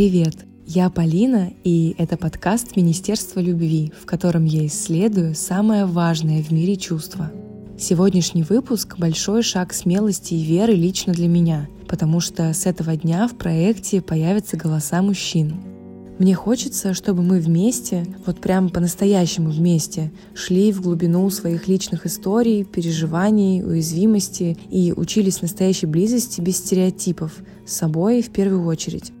Привет! Я Полина, и это подкаст Министерства любви, в котором я исследую самое важное в мире чувство. Сегодняшний выпуск — большой шаг смелости и веры лично для меня, потому что с этого дня в проекте появятся голоса мужчин. Мне хочется, чтобы мы вместе, вот прям по-настоящему вместе, шли в глубину своих личных историй, переживаний, уязвимости и учились настоящей близости без стереотипов, с собой в первую очередь.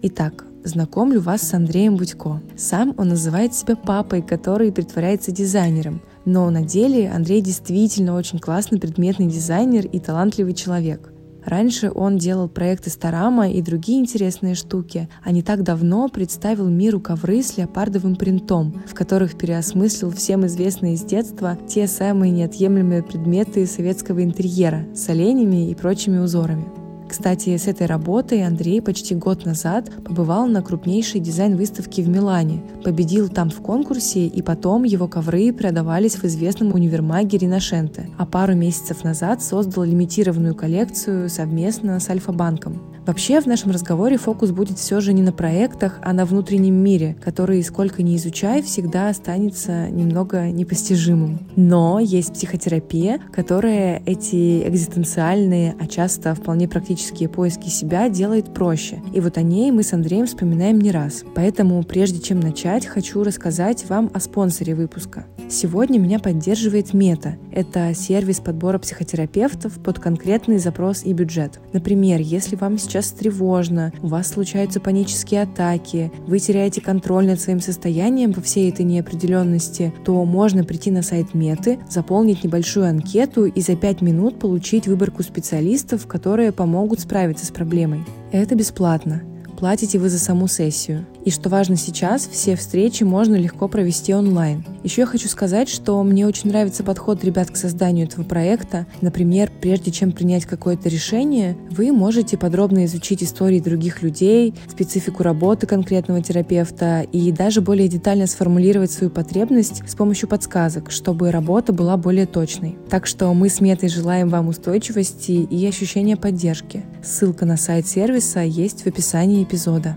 Итак, знакомлю вас с Андреем Будько. Сам он называет себя папой, который притворяется дизайнером. Но на деле Андрей действительно очень классный предметный дизайнер и талантливый человек. Раньше он делал проекты Старама и другие интересные штуки, а не так давно представил миру ковры с леопардовым принтом, в которых переосмыслил всем известные из детства те самые неотъемлемые предметы советского интерьера с оленями и прочими узорами. Кстати, с этой работой Андрей почти год назад побывал на крупнейшей дизайн-выставке в Милане, победил там в конкурсе, и потом его ковры продавались в известном универмаге Риношенте, а пару месяцев назад создал лимитированную коллекцию совместно с Альфа-банком. Вообще в нашем разговоре фокус будет все же не на проектах, а на внутреннем мире, который, сколько ни изучай, всегда останется немного непостижимым. Но есть психотерапия, которая эти экзистенциальные, а часто вполне практические поиски себя делает проще. И вот о ней мы с Андреем вспоминаем не раз. Поэтому, прежде чем начать, хочу рассказать вам о спонсоре выпуска. Сегодня меня поддерживает Мета. Это сервис подбора психотерапевтов под конкретный запрос и бюджет. Например, если вам сейчас сейчас тревожно, у вас случаются панические атаки, вы теряете контроль над своим состоянием во всей этой неопределенности, то можно прийти на сайт Меты, заполнить небольшую анкету и за 5 минут получить выборку специалистов, которые помогут справиться с проблемой. Это бесплатно платите вы за саму сессию. И что важно сейчас, все встречи можно легко провести онлайн. Еще я хочу сказать, что мне очень нравится подход ребят к созданию этого проекта. Например, прежде чем принять какое-то решение, вы можете подробно изучить истории других людей, специфику работы конкретного терапевта и даже более детально сформулировать свою потребность с помощью подсказок, чтобы работа была более точной. Так что мы с Метой желаем вам устойчивости и ощущения поддержки. Ссылка на сайт сервиса есть в описании эпизода.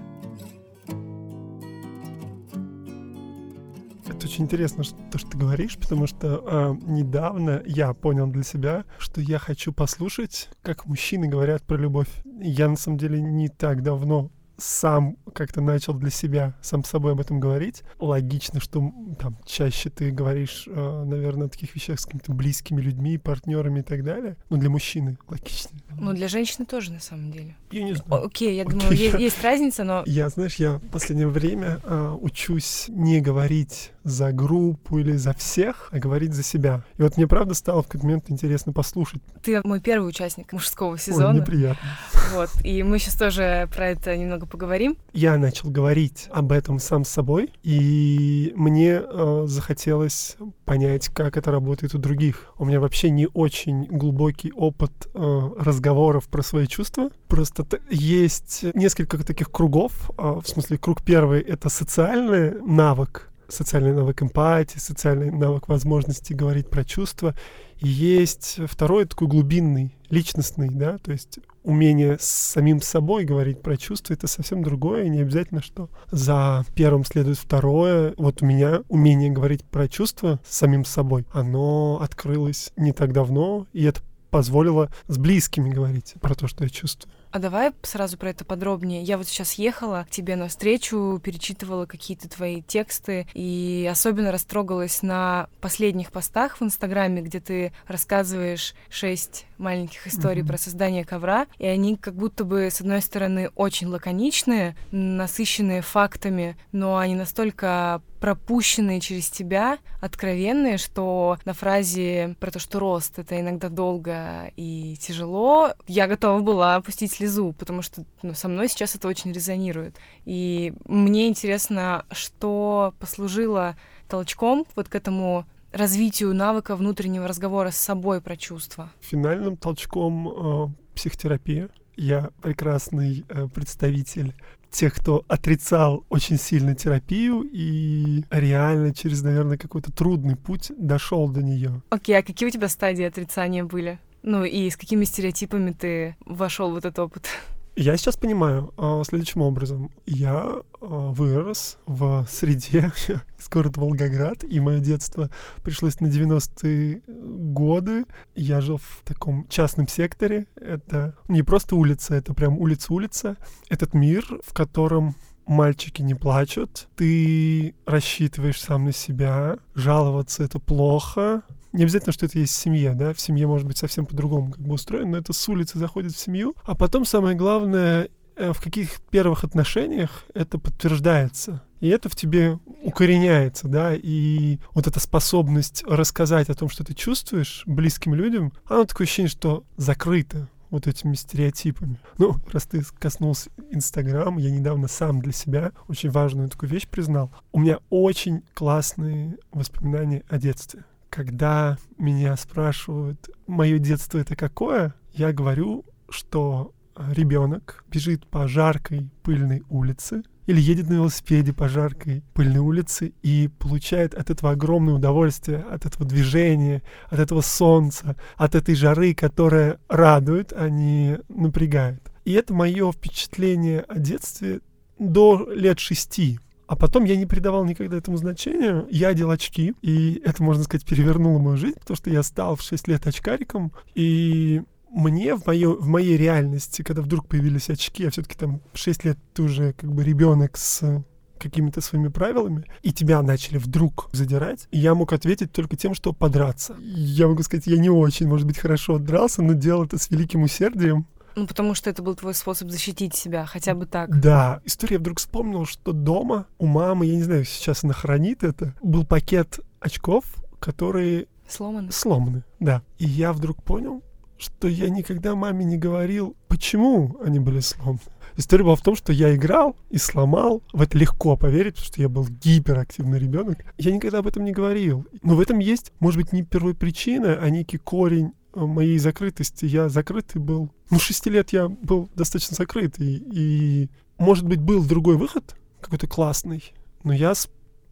Очень интересно, что, то, что ты говоришь, потому что э, недавно я понял для себя, что я хочу послушать, как мужчины говорят про любовь. Я на самом деле не так давно сам как-то начал для себя сам с собой об этом говорить. Логично, что там чаще ты говоришь, э, наверное, о таких вещах с какими-то близкими людьми, партнерами и так далее. Ну, для мужчины логично. Ну, для женщины тоже, на самом деле. Я не знаю. Окей, я Окей, думаю, я... есть разница, но... Я, знаешь, я в последнее время э, учусь не говорить за группу или за всех, а говорить за себя. И вот мне правда стало в какой-то момент интересно послушать. Ты мой первый участник мужского сезона. Ой, неприятно. Вот, и мы сейчас тоже про это немного поговорим. Я начал говорить об этом сам с собой, и мне э, захотелось понять, как это работает у других. У меня вообще не очень глубокий опыт э, разговоров про свои чувства. Просто есть несколько таких кругов. Э, в смысле, круг первый — это социальный навык, социальный навык эмпатии, социальный навык возможности говорить про чувства. И есть второй такой глубинный, личностный, да, то есть умение с самим собой говорить про чувства, это совсем другое, не обязательно, что за первым следует второе. Вот у меня умение говорить про чувства с самим собой, оно открылось не так давно, и это позволило с близкими говорить про то, что я чувствую. А давай сразу про это подробнее. Я вот сейчас ехала к тебе на встречу, перечитывала какие-то твои тексты и особенно растрогалась на последних постах в Инстаграме, где ты рассказываешь шесть маленьких историй mm-hmm. про создание ковра, и они как будто бы, с одной стороны, очень лаконичные, насыщенные фактами, но они настолько пропущенные через тебя, откровенные, что на фразе про то, что рост — это иногда долго и тяжело, я готова была опустить слезу, потому что ну, со мной сейчас это очень резонирует. И мне интересно, что послужило толчком вот к этому развитию навыка внутреннего разговора с собой про чувства? Финальным толчком э, психотерапия. Я прекрасный э, представитель тех, кто отрицал очень сильно терапию и реально через, наверное, какой-то трудный путь дошел до нее. Окей, okay, а какие у тебя стадии отрицания были? Ну и с какими стереотипами ты вошел в этот опыт? Я сейчас понимаю а, следующим образом. Я а, вырос в среде из города Волгоград, и мое детство пришлось на 90-е годы. Я жил в таком частном секторе. Это не просто улица, это прям улица-улица. Этот мир, в котором мальчики не плачут, ты рассчитываешь сам на себя, жаловаться это плохо, не обязательно, что это есть в семье, да, в семье может быть совсем по-другому как бы устроено, но это с улицы заходит в семью, а потом самое главное, э, в каких первых отношениях это подтверждается. И это в тебе укореняется, да, и вот эта способность рассказать о том, что ты чувствуешь близким людям, она такое ощущение, что закрыто вот этими стереотипами. Ну, раз ты коснулся Инстаграм, я недавно сам для себя очень важную такую вещь признал. У меня очень классные воспоминания о детстве когда меня спрашивают, мое детство это какое, я говорю, что ребенок бежит по жаркой пыльной улице или едет на велосипеде по жаркой пыльной улице и получает от этого огромное удовольствие, от этого движения, от этого солнца, от этой жары, которая радует, а не напрягает. И это мое впечатление о детстве до лет шести. А потом я не придавал никогда этому значения. Я одел очки, и это, можно сказать, перевернуло мою жизнь, потому что я стал в 6 лет очкариком, и мне в, моё, в моей реальности, когда вдруг появились очки, а все-таки там 6 лет ты уже как бы ребенок с какими-то своими правилами, и тебя начали вдруг задирать, я мог ответить только тем, что подраться. Я могу сказать, я не очень, может быть, хорошо отдрался, но делал это с великим усердием. Ну, потому что это был твой способ защитить себя, хотя бы так. Да. История вдруг вспомнил, что дома у мамы, я не знаю, сейчас она хранит это, был пакет очков, которые... Сломаны. Сломаны, да. И я вдруг понял, что я никогда маме не говорил, почему они были сломаны. История была в том, что я играл и сломал. В это легко поверить, потому что я был гиперактивный ребенок. Я никогда об этом не говорил. Но в этом есть, может быть, не первопричина, а некий корень моей закрытости. Я закрытый был. Ну, шести лет я был достаточно закрытый. И, может быть, был другой выход, какой-то классный. Но я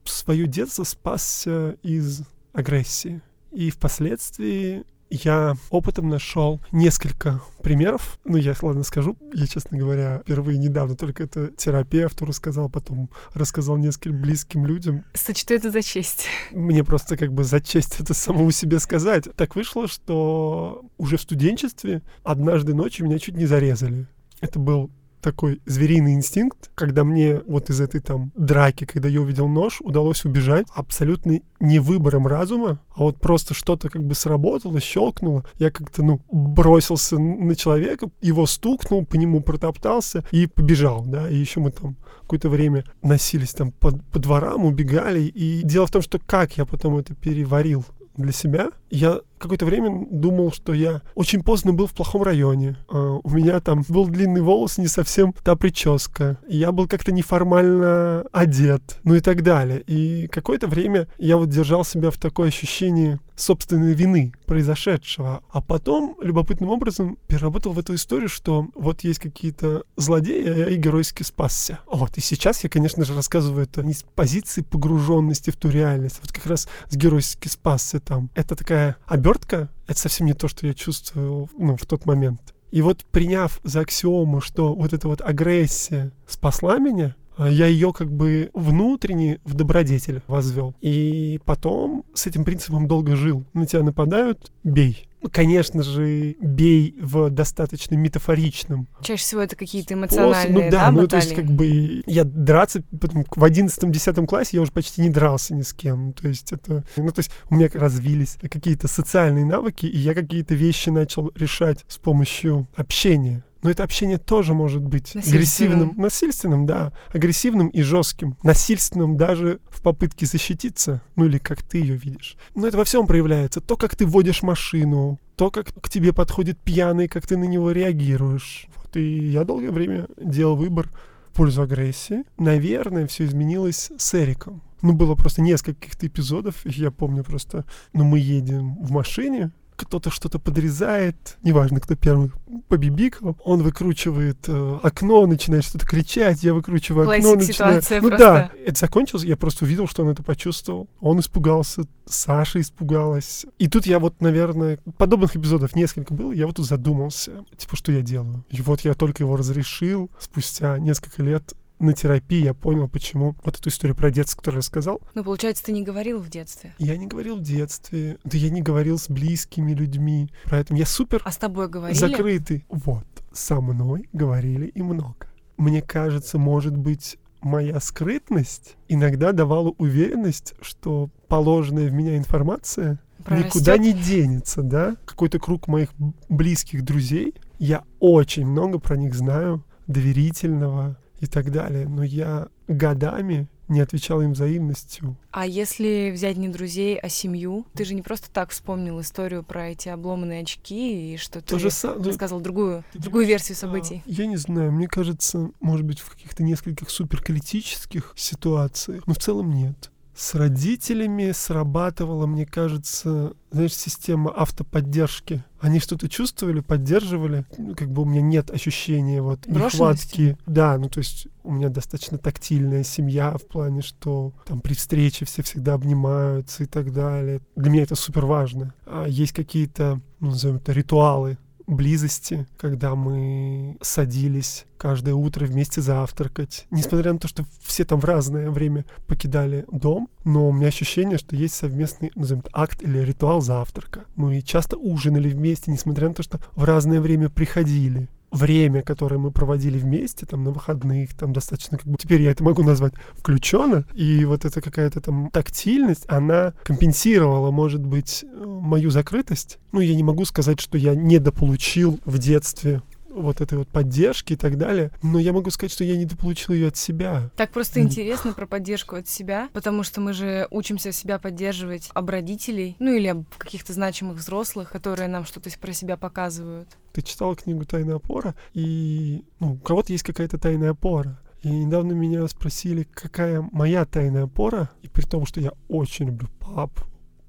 свое детство спасся из агрессии. И впоследствии я опытом нашел несколько примеров. Ну, я, ладно, скажу. Я, честно говоря, впервые недавно только это терапевту рассказал, потом рассказал нескольким близким людям. Сочту это за честь. Мне просто как бы за честь это самому себе сказать. Так вышло, что уже в студенчестве однажды ночью меня чуть не зарезали. Это был такой звериный инстинкт, когда мне вот из этой там драки, когда я увидел нож, удалось убежать абсолютно не выбором разума, а вот просто что-то как бы сработало, щелкнуло. Я как-то, ну, бросился на человека, его стукнул, по нему протоптался и побежал, да, и еще мы там какое-то время носились там по, по дворам, убегали, и дело в том, что как я потом это переварил для себя, я какое-то время думал, что я очень поздно был в плохом районе. Uh, у меня там был длинный волос, не совсем та прическа. Я был как-то неформально одет, ну и так далее. И какое-то время я вот держал себя в такое ощущение собственной вины произошедшего. А потом любопытным образом переработал в эту историю, что вот есть какие-то злодеи, а я и геройски спасся. Вот. И сейчас я, конечно же, рассказываю это не с позиции погруженности в ту реальность, а вот как раз с геройски спасся там. Это такая обертка, это совсем не то, что я чувствовал ну, в тот момент. И вот приняв за аксиому, что вот эта вот агрессия спасла меня, а я ее как бы внутренне в добродетель возвел. И потом с этим принципом долго жил. На тебя нападают, бей. Конечно же, бей в достаточно метафоричном. Чаще всего это какие-то эмоциональные, Ну да, да ну то есть как бы я драться, потом в одиннадцатом-десятом классе я уже почти не дрался ни с кем. То есть это, ну то есть у меня развились какие-то социальные навыки, и я какие-то вещи начал решать с помощью общения. Но это общение тоже может быть агрессивным, насильственным, да, агрессивным и жестким, насильственным даже в попытке защититься, ну или как ты ее видишь. Но это во всем проявляется. То, как ты водишь машину, то, как к тебе подходит пьяный, как ты на него реагируешь. Вот, и я долгое время делал выбор в пользу агрессии. Наверное, все изменилось с Эриком. Ну, было просто несколько каких-то эпизодов. Я помню просто, ну, мы едем в машине, кто-то что-то подрезает, неважно, кто первый побибикал, он выкручивает э, окно, начинает что-то кричать, я выкручиваю Классик окно, начинаю... Ну просто. да, это закончилось, я просто увидел, что он это почувствовал. Он испугался, Саша испугалась. И тут я вот, наверное, подобных эпизодов несколько было, я вот тут задумался, типа, что я делаю. И вот я только его разрешил спустя несколько лет на терапии я понял, почему вот эту историю про детство, которую я рассказал, Ну, получается, ты не говорил в детстве. я не говорил в детстве, да я не говорил с близкими людьми про это. Я супер А с тобой говорили? закрытый. Вот, со мной говорили и много. Мне кажется, может быть, моя скрытность иногда давала уверенность, что положенная в меня информация никуда Прорастёт? не денется, да? Какой-то круг моих близких друзей, я очень много про них знаю, доверительного и так далее, но я годами не отвечал им взаимностью. А если взять не друзей, а семью? Ты же не просто так вспомнил историю про эти обломанные очки и что То ты же самое. рассказывал другую, другую версию событий. Я не знаю, мне кажется, может быть, в каких-то нескольких суперкритических ситуациях, но в целом нет. С родителями срабатывала, мне кажется, знаешь, система автоподдержки. Они что-то чувствовали, поддерживали. Ну, Как бы у меня нет ощущения вот нехватки. Да, ну то есть у меня достаточно тактильная семья в плане, что там при встрече все всегда обнимаются и так далее. Для меня это супер важно. А есть какие-то, ну, назовем это, ритуалы близости, когда мы садились каждое утро вместе завтракать. Несмотря на то, что все там в разное время покидали дом, но у меня ощущение, что есть совместный, назовем это, акт или ритуал завтрака. Мы часто ужинали вместе, несмотря на то, что в разное время приходили. Время, которое мы проводили вместе, там, на выходных, там, достаточно, как бы, теперь я это могу назвать включенно, и вот эта какая-то там тактильность, она компенсировала, может быть, э, мою закрытость. Ну, я не могу сказать, что я недополучил в детстве вот этой вот поддержки и так далее, но я могу сказать, что я недополучил ее от себя. Так просто интересно про поддержку от себя, потому что мы же учимся себя поддерживать об родителей, ну или об каких-то значимых взрослых, которые нам что-то про себя показывают. Ты читала книгу «Тайная опора», и ну, у кого-то есть какая-то тайная опора. И недавно меня спросили, какая моя тайная опора, и при том, что я очень люблю пап,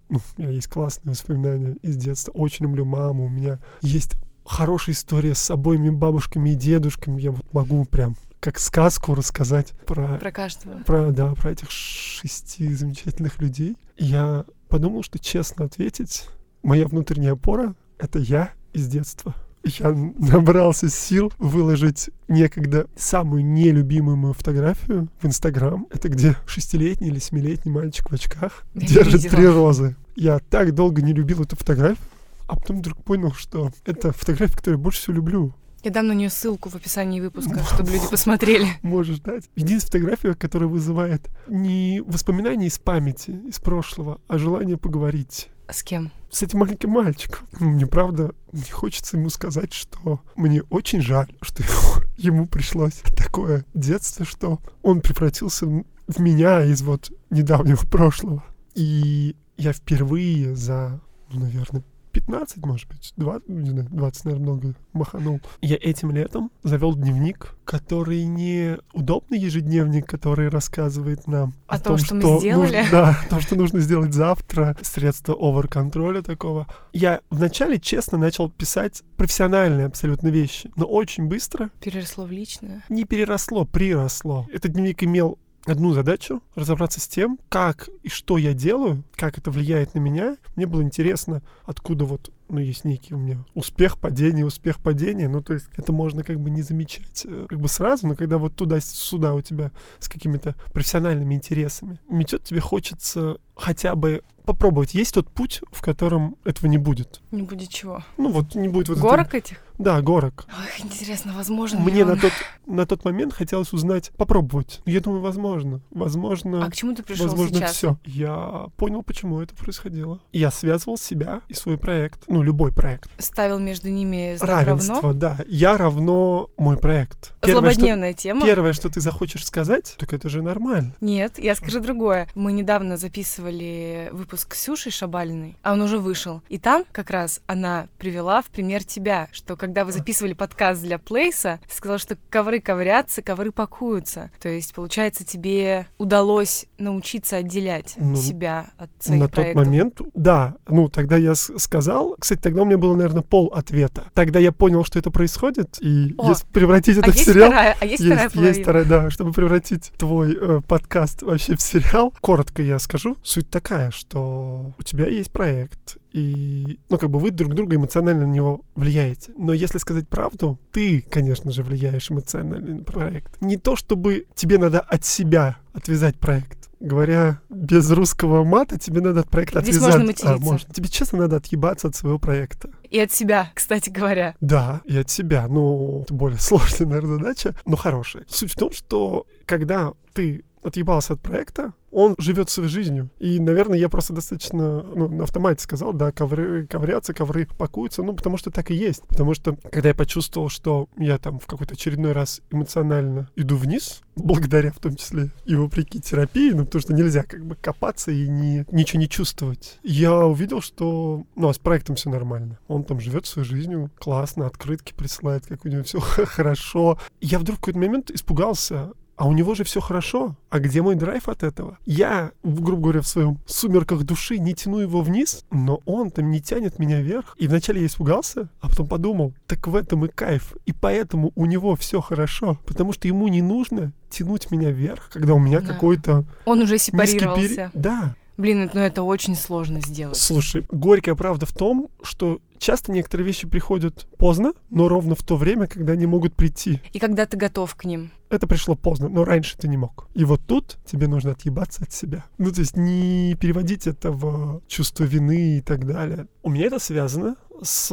ну, у меня есть классные воспоминания из детства, очень люблю маму, у меня есть хорошая история с обоими бабушками и дедушками, я вот могу прям как сказку рассказать про Про каждого. про, да, про этих шести замечательных людей. Я подумал, что честно ответить, моя внутренняя опора — это я из детства. Я набрался сил выложить некогда самую нелюбимую мою фотографию в Инстаграм. Это где шестилетний или семилетний мальчик в очках Я держит три розы. Я так долго не любил эту фотографию, а потом вдруг понял, что это фотография, которую я больше всего люблю. Я дам на нее ссылку в описании выпуска, чтобы люди посмотрели. можешь дать. Единственная фотография, которая вызывает не воспоминания из памяти, из прошлого, а желание поговорить С кем? с этим маленьким мальчиком. Ну, Мне правда, не хочется ему сказать, что мне очень жаль, что ему, пришлось такое детство, что он превратился в в меня из вот недавнего прошлого. И я впервые за, ну, наверное, 15, может быть, 20, не знаю, 20, наверное, много маханул. Я этим летом завел дневник, который не удобный ежедневник, который рассказывает нам О том, что мы сделали? нужно- да, о том, что нужно сделать завтра, средства овер-контроля такого. Я вначале, честно, начал писать профессиональные абсолютно вещи, но очень быстро Переросло в личное. не переросло, приросло. Этот дневник имел одну задачу — разобраться с тем, как и что я делаю, как это влияет на меня. Мне было интересно, откуда вот, ну, есть некий у меня успех, падение, успех, падение. Ну, то есть это можно как бы не замечать э, как бы сразу, но когда вот туда-сюда у тебя с какими-то профессиональными интересами метет, тебе хочется хотя бы попробовать. Есть тот путь, в котором этого не будет. Не будет чего. Ну, вот не будет вот Горок этих? Да, горок. Ох, интересно, возможно ли Мне он? на тот, на тот момент хотелось узнать, попробовать. Я думаю, возможно. Возможно, А к чему ты пришел возможно, сейчас? все. Я понял, почему это происходило. Я связывал себя и свой проект. Ну, любой проект. Ставил между ними Равенство, равно? да. Я равно мой проект. Первое что, Злободневная тема? первое, что ты захочешь сказать, так это же нормально. Нет, я скажу другое. Мы недавно записывали выпуск с Ксюшей Шабалиной, а он уже вышел. И там как раз она привела в пример тебя, что когда вы записывали подкаст для Плейса, ты сказал, что ковры коврятся, ковры пакуются. То есть, получается, тебе удалось научиться отделять ну, себя от своих На проектов. тот момент, да. Ну, тогда я сказал, кстати, тогда у меня было, наверное, пол ответа. Тогда я понял, что это происходит, и О, если превратить это а в есть сериал... Вторая, а есть, есть, вторая половина? есть вторая, да, чтобы превратить твой э, подкаст вообще в сериал. Коротко я скажу. Суть такая, что у тебя есть проект, и, ну, как бы вы друг друга эмоционально на него влияете. Но если сказать правду, ты, конечно же, влияешь эмоционально на проект. Не то, чтобы тебе надо от себя отвязать проект. Говоря без русского мата, тебе надо от проекта Здесь отвязать. можно материться. А, можно. Тебе честно надо отъебаться от своего проекта. И от себя, кстати говоря. Да, и от себя. Ну, это более сложная, наверное, задача, но хорошая. Суть в том, что когда ты отъебался от проекта, он живет своей жизнью. И, наверное, я просто достаточно ну, на автомате сказал, да, ковры коврятся, ковры пакуются, ну, потому что так и есть. Потому что, когда я почувствовал, что я там в какой-то очередной раз эмоционально иду вниз, благодаря в том числе и вопреки терапии, ну, потому что нельзя как бы копаться и не, ничего не чувствовать, я увидел, что, ну, а с проектом все нормально. Он там живет своей жизнью, классно, открытки присылает, как у него все хорошо. Я вдруг в какой-то момент испугался, а у него же все хорошо. А где мой драйв от этого? Я, грубо говоря, в своем сумерках души не тяну его вниз, но он там не тянет меня вверх. И вначале я испугался, а потом подумал, так в этом и кайф. И поэтому у него все хорошо, потому что ему не нужно тянуть меня вверх, когда у меня Да. какой-то Он уже низкий пере- сепарировался. Да. Блин, ну это очень сложно сделать. Слушай, горькая правда в том, что часто некоторые вещи приходят поздно, но ровно в то время, когда они могут прийти. И когда ты готов к ним. это пришло поздно, но раньше ты не мог. И вот тут тебе нужно отъебаться от себя. Ну, то есть не переводить это в чувство вины и так далее. У меня это связано с...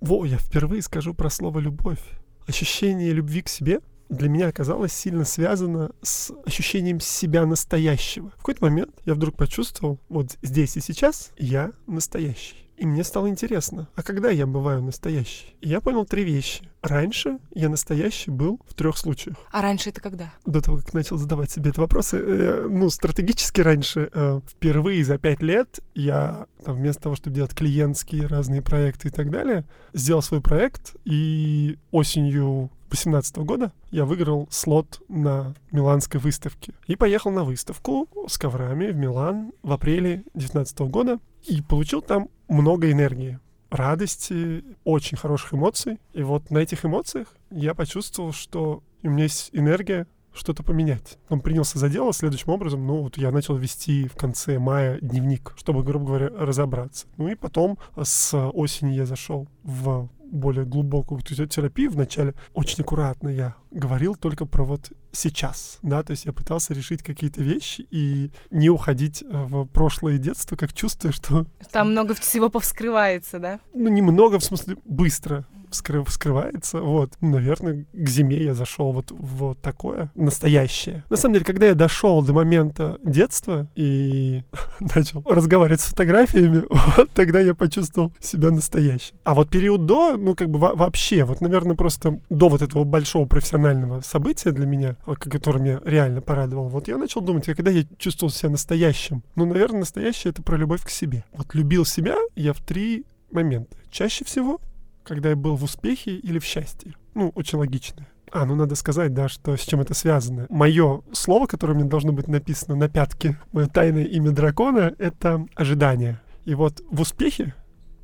Во, я впервые скажу про слово «любовь». Ощущение любви к себе для меня оказалось сильно связано с ощущением себя настоящего. В какой-то момент я вдруг почувствовал, вот здесь и сейчас я настоящий. И мне стало интересно, а когда я бываю настоящий? И я понял три вещи. Раньше я настоящий был в трех случаях. А раньше это когда? До того, как начал задавать себе эти вопросы, э, ну, стратегически раньше, э, впервые за пять лет я там, вместо того, чтобы делать клиентские разные проекты и так далее, сделал свой проект, и осенью 2018 года я выиграл слот на миланской выставке. И поехал на выставку с коврами в Милан в апреле 2019 года и получил там много энергии радости, очень хороших эмоций. И вот на этих эмоциях я почувствовал, что у меня есть энергия что-то поменять. Он принялся за дело следующим образом. Ну, вот я начал вести в конце мая дневник, чтобы, грубо говоря, разобраться. Ну и потом с осени я зашел в более глубокую терапию. Вначале очень аккуратно я говорил только про вот сейчас, да, то есть я пытался решить какие-то вещи и не уходить э, в прошлое детство, как чувствую, что Там много всего повскрывается, да? ну, немного, в смысле, быстро вскры- вскрывается. Вот, наверное, к зиме я зашел вот вот такое настоящее. На самом деле, когда я дошел до момента детства и начал разговаривать с фотографиями, вот тогда я почувствовал себя настоящим. А вот период до, ну, как бы во- вообще, вот, наверное, просто до вот этого большого профессионального события для меня, вот, который меня реально порадовал, вот я начал думать, а когда я чувствовал себя настоящим? Ну, наверное, настоящее — это про любовь к себе. Вот любил себя я в три момента. Чаще всего когда я был в успехе или в счастье. Ну, очень логично. А, ну надо сказать, да, что с чем это связано. Мое слово, которое мне должно быть написано на пятке, мое тайное имя дракона, это ожидание. И вот в успехе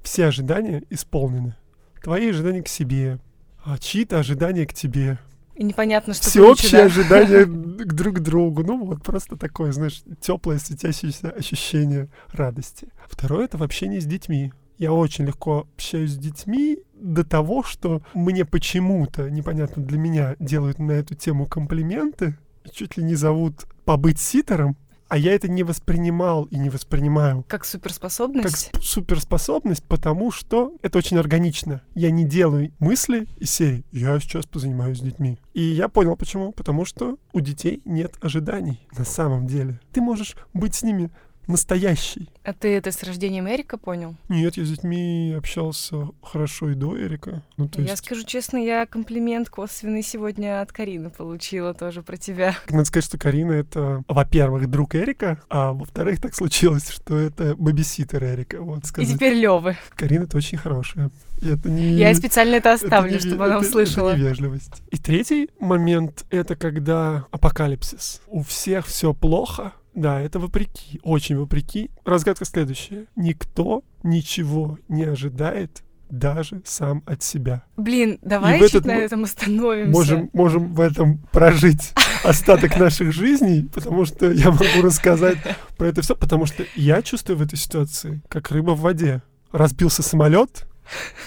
все ожидания исполнены. Твои ожидания к себе, а чьи-то ожидания к тебе, И непонятно, что всеобщие да? ожидания к друг другу. Ну, вот просто такое, знаешь, теплое, светящееся ощущение радости. Второе — это в общении с детьми. Я очень легко общаюсь с детьми до того, что мне почему-то, непонятно для меня, делают на эту тему комплименты, чуть ли не зовут побыть ситером, а я это не воспринимал и не воспринимаю Как как суперспособность? сп- суперспособность, потому что это очень органично. Я не делаю мысли из серии «я сейчас позанимаюсь с детьми». И я понял почему. Потому что у детей нет ожиданий на самом деле. Ты можешь быть с ними настоящий. А ты это с рождением Эрика понял? Нет, я с детьми общался хорошо и до Эрика. Ну, то Я есть, скажу честно, я комплимент косвенный сегодня от Карины получила тоже про тебя. надо сказать, что Карина — это, во-первых, друг Эрика, а во-вторых, так случилось, что это бэбиситер Эрика. Вот, И сказать. теперь Лёвы. Карина — это очень хорошая. И это не... Я и специально это это оставлю, не- чтобы она это- услышала. Это невежливость. И третий момент — это когда апокалипсис. У всех все плохо, да, это вопреки, очень вопреки. Разгадка следующая. Никто ничего не ожидает даже сам от себя. Блин, давай чуть этот на этом остановимся. Можем, можем в этом прожить остаток наших жизней, потому что я могу рассказать про это все, потому что я чувствую в этой ситуации, как рыба в воде. Разбился самолет,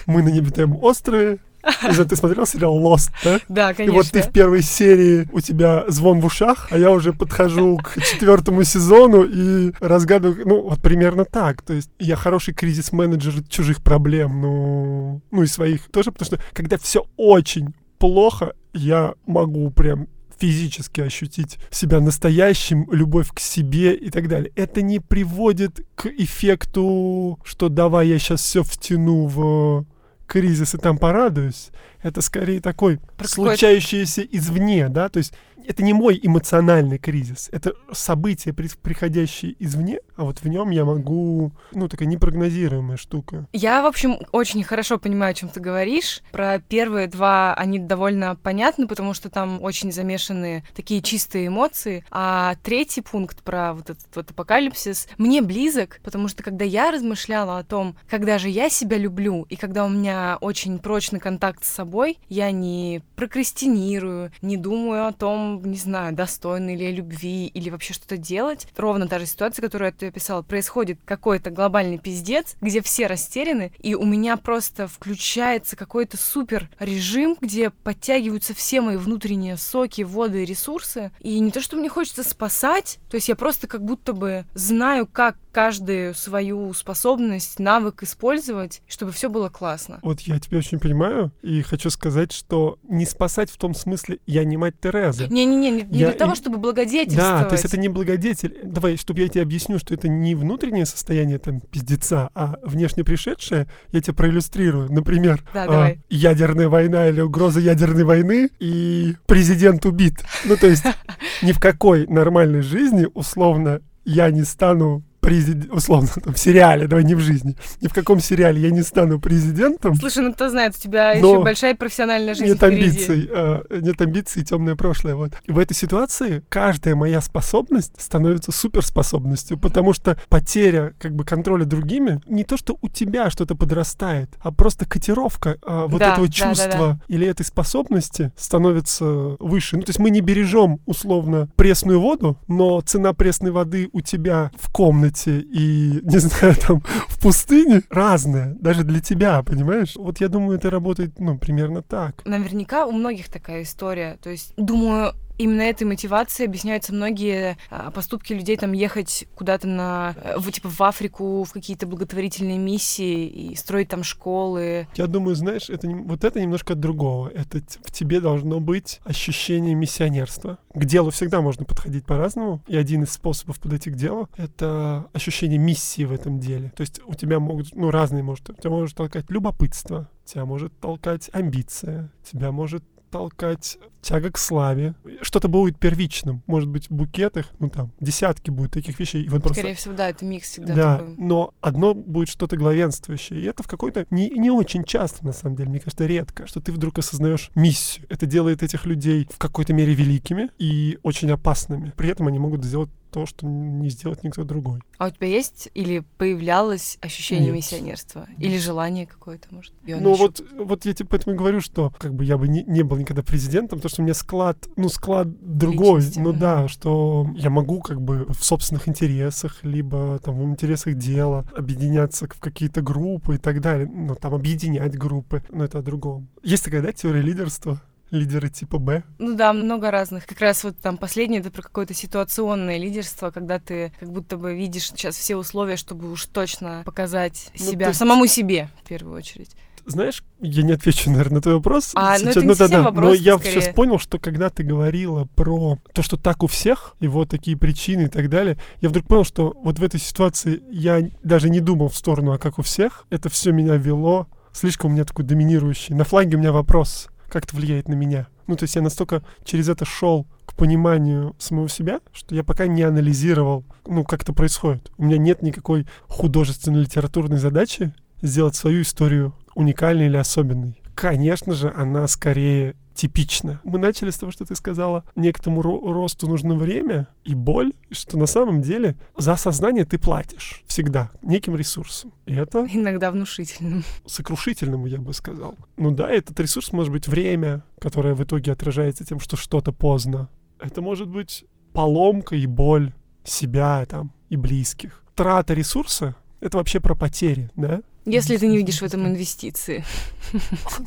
мы на необитаемом острове. Ты смотрел сериал Lost, да? Да, И конечно. вот ты в первой серии, у тебя звон в ушах, а я уже подхожу к четвертому сезону и разгадываю, ну, вот примерно так. То есть я хороший кризис-менеджер чужих проблем, ну, ну и своих тоже, потому что когда все очень плохо, я могу прям физически ощутить себя настоящим, любовь к себе и так далее. Это не приводит к эффекту, что давай я сейчас все втяну в кризис и там порадуюсь. Это скорее такой Про случающееся извне, да, то есть это не мой эмоциональный кризис, это событие, при- приходящее извне, а вот в нем я могу, ну, такая непрогнозируемая штука. Я, в общем, очень хорошо понимаю, о чем ты говоришь. Про первые два они довольно понятны, потому что там очень замешаны такие чистые эмоции. А третий пункт про вот этот вот апокалипсис мне близок, потому что когда я размышляла о том, когда же я себя люблю, и когда у меня очень прочный контакт с собой, я не прокрастинирую, не думаю о том, не знаю, достойна ли любви или вообще что-то делать. Ровно та же ситуация, которую ты описала. Происходит какой-то глобальный пиздец, где все растеряны, и у меня просто включается какой-то супер режим, где подтягиваются все мои внутренние соки, воды и ресурсы. И не то, что мне хочется спасать, то есть я просто как будто бы знаю, как каждую свою способность, навык использовать, чтобы все было классно. Вот я тебя очень понимаю и хочу сказать, что не спасать в том смысле, я не мать Тереза. Не-не-не, не, не Я для того, чтобы благодетельствовать. Да, то есть это не благодетель. Давай, чтобы я тебе объясню, что это не внутреннее состояние там пиздеца, а внешне пришедшее, я тебе проиллюстрирую. Например, Да, а, давай. ядерная война или угроза ядерной войны, и президент убит. Ну, то есть ни в какой нормальной жизни, условно, я не стану президент, условно, там, в сериале, давай не в жизни, ни в каком сериале я не стану президентом, Слушай, ну кто знает, у тебя еще большая профессиональная жизнь нет впереди. амбиций, а, нет амбиций, темное прошлое. Вот. И в этой ситуации каждая моя способность становится суперспособностью, потому что потеря как бы контроля другими не то, что у тебя что-то подрастает, а просто котировка а, вот Да, этого да, да, чувства или этой способности становится выше. Ну, то есть мы не бережем условно пресную воду, но цена пресной воды у тебя в комнате и, не знаю, там в пустыне разная, даже для тебя, понимаешь? Вот я думаю, это работает, ну, примерно так. Наверняка у многих такая история. То есть, думаю, именно этой мотивацией объясняются многие а, поступки людей там ехать куда-то на э, в, типа в Африку в какие-то благотворительные миссии и строить там школы. Я думаю, знаешь, это вот это немножко от другого. Это в тебе должно быть ощущение миссионерства. К делу всегда можно подходить по-разному, и один из способов подойти к делу — это ощущение миссии в этом деле. То есть у тебя могут, ну, разные, может, тебя может толкать любопытство, тебя может толкать амбиция, тебя может толкать тяга к славе. Что-то будет первичным. Может быть, в букетах, ну там, десятки будет таких вещей. И вот просто Скорее всего, да, это микс всегда да, такой. но одно будет что-то главенствующее. И это в какой-то не, не очень часто, на самом деле, мне кажется, редко, что ты вдруг осознаешь миссию. Это делает этих людей в какой-то мере великими и очень опасными. При этом они могут сделать то, что не сделать никто другой. А у тебя есть или появлялось ощущение Нет. миссионерства? Или желание какое-то, может? Ну ещё- вот, вот я тебе поэтому и говорю, что как бы я бы не, не был никогда президентом, потому что у меня склад, ну склад другой, Личности, ну мгм. да, что я могу как бы в собственных интересах, либо там в интересах дела объединяться в какие-то группы и так далее, ну там объединять группы, но это о другом. Есть такая, да, теория лидерства? Лидеры типа Б. Ну да, много разных. Как раз вот там последнее это про какое-то ситуационное лидерство, когда ты как будто бы видишь сейчас все условия, чтобы уж точно показать Ну, себя есть- самому себе в первую очередь. знаешь, я не отвечу, наверное, на твой вопрос. А, ну это не совсем да, вопрос, Но я скорее. сейчас понял, что когда ты говорила про то, что так у всех, и вот такие причины и так далее, я вдруг понял, что вот в этой ситуации я даже не думал в сторону, а как у всех. Это все меня вело. Слишком у меня такой доминирующий. На фланге у меня вопрос, как это влияет на меня. Ну, то есть я настолько через это шел к пониманию самого себя, что я пока не анализировал, ну, как это происходит. У меня нет никакой художественной литературной задачи сделать свою историю уникальной или особенной. Конечно же, она скорее типична. Мы начали с того, что ты сказала, некоторому ро- росту нужно время и боль, и что на самом деле за осознание ты платишь всегда неким ресурсом. И это Иногда внушительным. сокрушительным, я бы сказал. Ну да, этот ресурс может быть время, которое в итоге отражается тем, что что-то поздно. Это может быть поломка и боль себя там и близких. Трата ресурса — это вообще про потери, да? Если ты не видишь в этом инвестиции.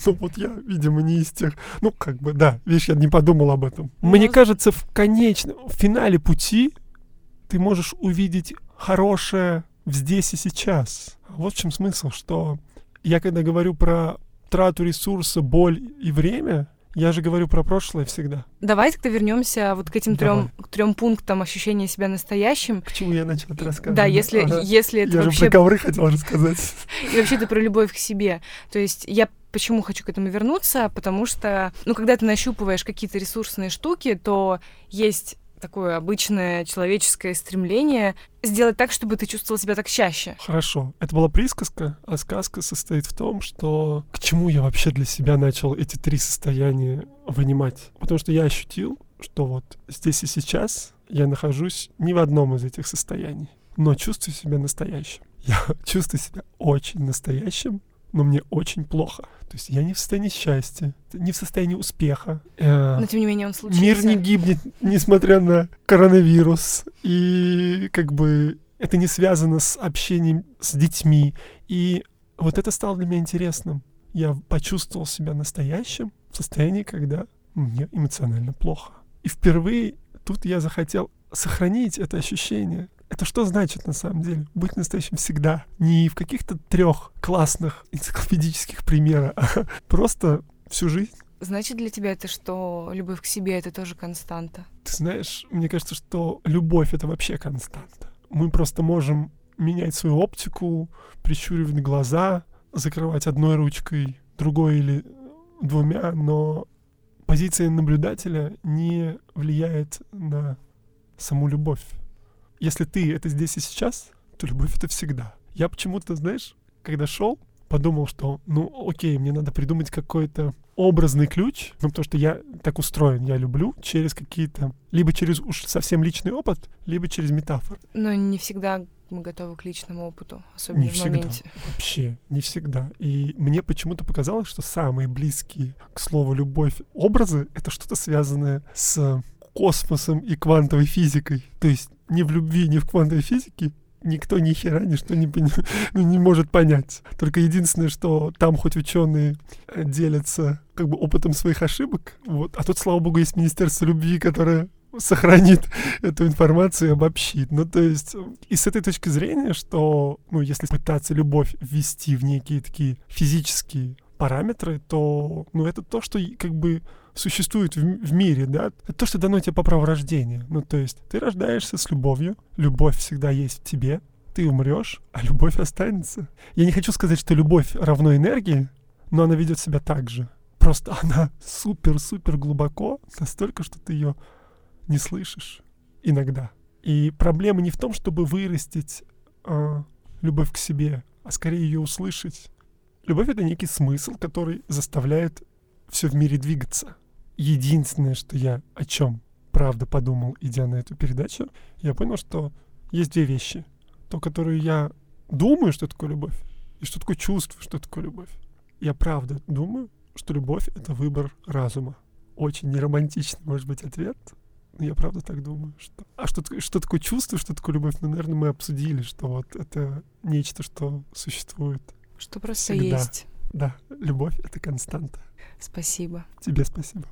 Ну вот я, видимо, не из тех... Ну, как бы, да, видишь, я не подумал об этом. Мне Ну, кажется, в конечном, в финале пути ты можешь увидеть хорошее в здесь и сейчас. Вот в чем смысл, что я когда говорю про трату ресурса, боль и время, я же говорю про прошлое всегда. Давай тогда вернемся вот к этим трем, трем пунктам ощущения себя настоящим. К чему я начал это рассказывать? Да, если, Ага. если это Я же вообще про ковры хотел рассказать. И вообще это про любовь к себе. То есть я почему хочу к этому вернуться, потому что, ну, когда ты нащупываешь какие-то ресурсные штуки, то есть такое обычное человеческое стремление сделать так, чтобы ты чувствовал себя так чаще. Хорошо. Это была присказка, а сказка состоит в том, что к чему я вообще для себя начал эти три состояния вынимать. Потому что я ощутил, что вот здесь и сейчас я нахожусь не в одном из этих состояний, но чувствую себя настоящим. Я чувствую себя очень настоящим, но мне очень плохо. То есть я не в состоянии счастья, не в состоянии успеха. Э, Но тем не менее он случился. Мир не гибнет, несмотря на коронавирус. И как бы это не связано с общением с детьми. И вот это стало для меня интересным. Я почувствовал себя настоящим в состоянии, когда мне эмоционально плохо. И впервые тут я захотел сохранить это ощущение. Это что значит на самом деле? Быть настоящим всегда. Не в каких-то трех классных энциклопедических примерах, а просто всю жизнь. Значит для тебя это, что любовь к себе это тоже константа. Ты знаешь, мне кажется, что любовь — это вообще константа. Мы просто можем менять свою оптику, прищуривать глаза, закрывать одной ручкой, другой или двумя, но позиция наблюдателя не влияет на саму любовь. Если ты это здесь и сейчас, то любовь — это всегда. Я почему-то, знаешь, когда шел, подумал, что, ну, окей, мне надо придумать какой-то образный ключ, ну, потому что я так устроен, я люблю через какие-то, либо через уж совсем личный опыт, либо через метафоры. Но не всегда мы готовы к личному опыту, особенно Не в всегда. моменте. Вообще, не всегда. И мне почему-то показалось, что самые близкие к слову любовь образы — это что-то связанное с космосом и квантовой физикой. То есть ни в любви, ни в квантовой физике никто ни хера ничто не, ну, не может понять. Только единственное, что там хоть ученые э, делятся как бы опытом своих ошибок, вот. а тут, слава богу, есть Министерство любви, которое сохранит эту информацию и обобщит. Ну, то есть, и с этой точки зрения, что, ну, если пытаться любовь ввести в некие такие физические параметры, то, ну, это то, что как бы существует в, в мире, да, это то, что дано тебе по праву рождения. Ну, то есть, ты рождаешься с любовью, любовь всегда есть в тебе, ты умрешь, а любовь останется. Я не хочу сказать, что любовь равно энергии, но она ведет себя так же. Просто она супер-супер глубоко, настолько, что ты ее не слышишь иногда. И проблема не в том, чтобы вырастить а, любовь к себе, а скорее ее услышать. Любовь это некий смысл, который заставляет все в мире двигаться. Единственное, что я о чем правда подумал, идя на эту передачу, я понял, что есть две вещи. То, которую я думаю, что такое любовь, и что такое чувство, что такое любовь. Я правда думаю, что любовь — это выбор разума. Очень неромантичный, может быть, ответ, но я правда так думаю. Что... А что, что такое чувство, что такое любовь? Ну, наверное, мы обсудили, что вот это нечто, что существует. Что просто Всегда. есть. Да, любовь — это константа. Спасибо. Тебе спасибо.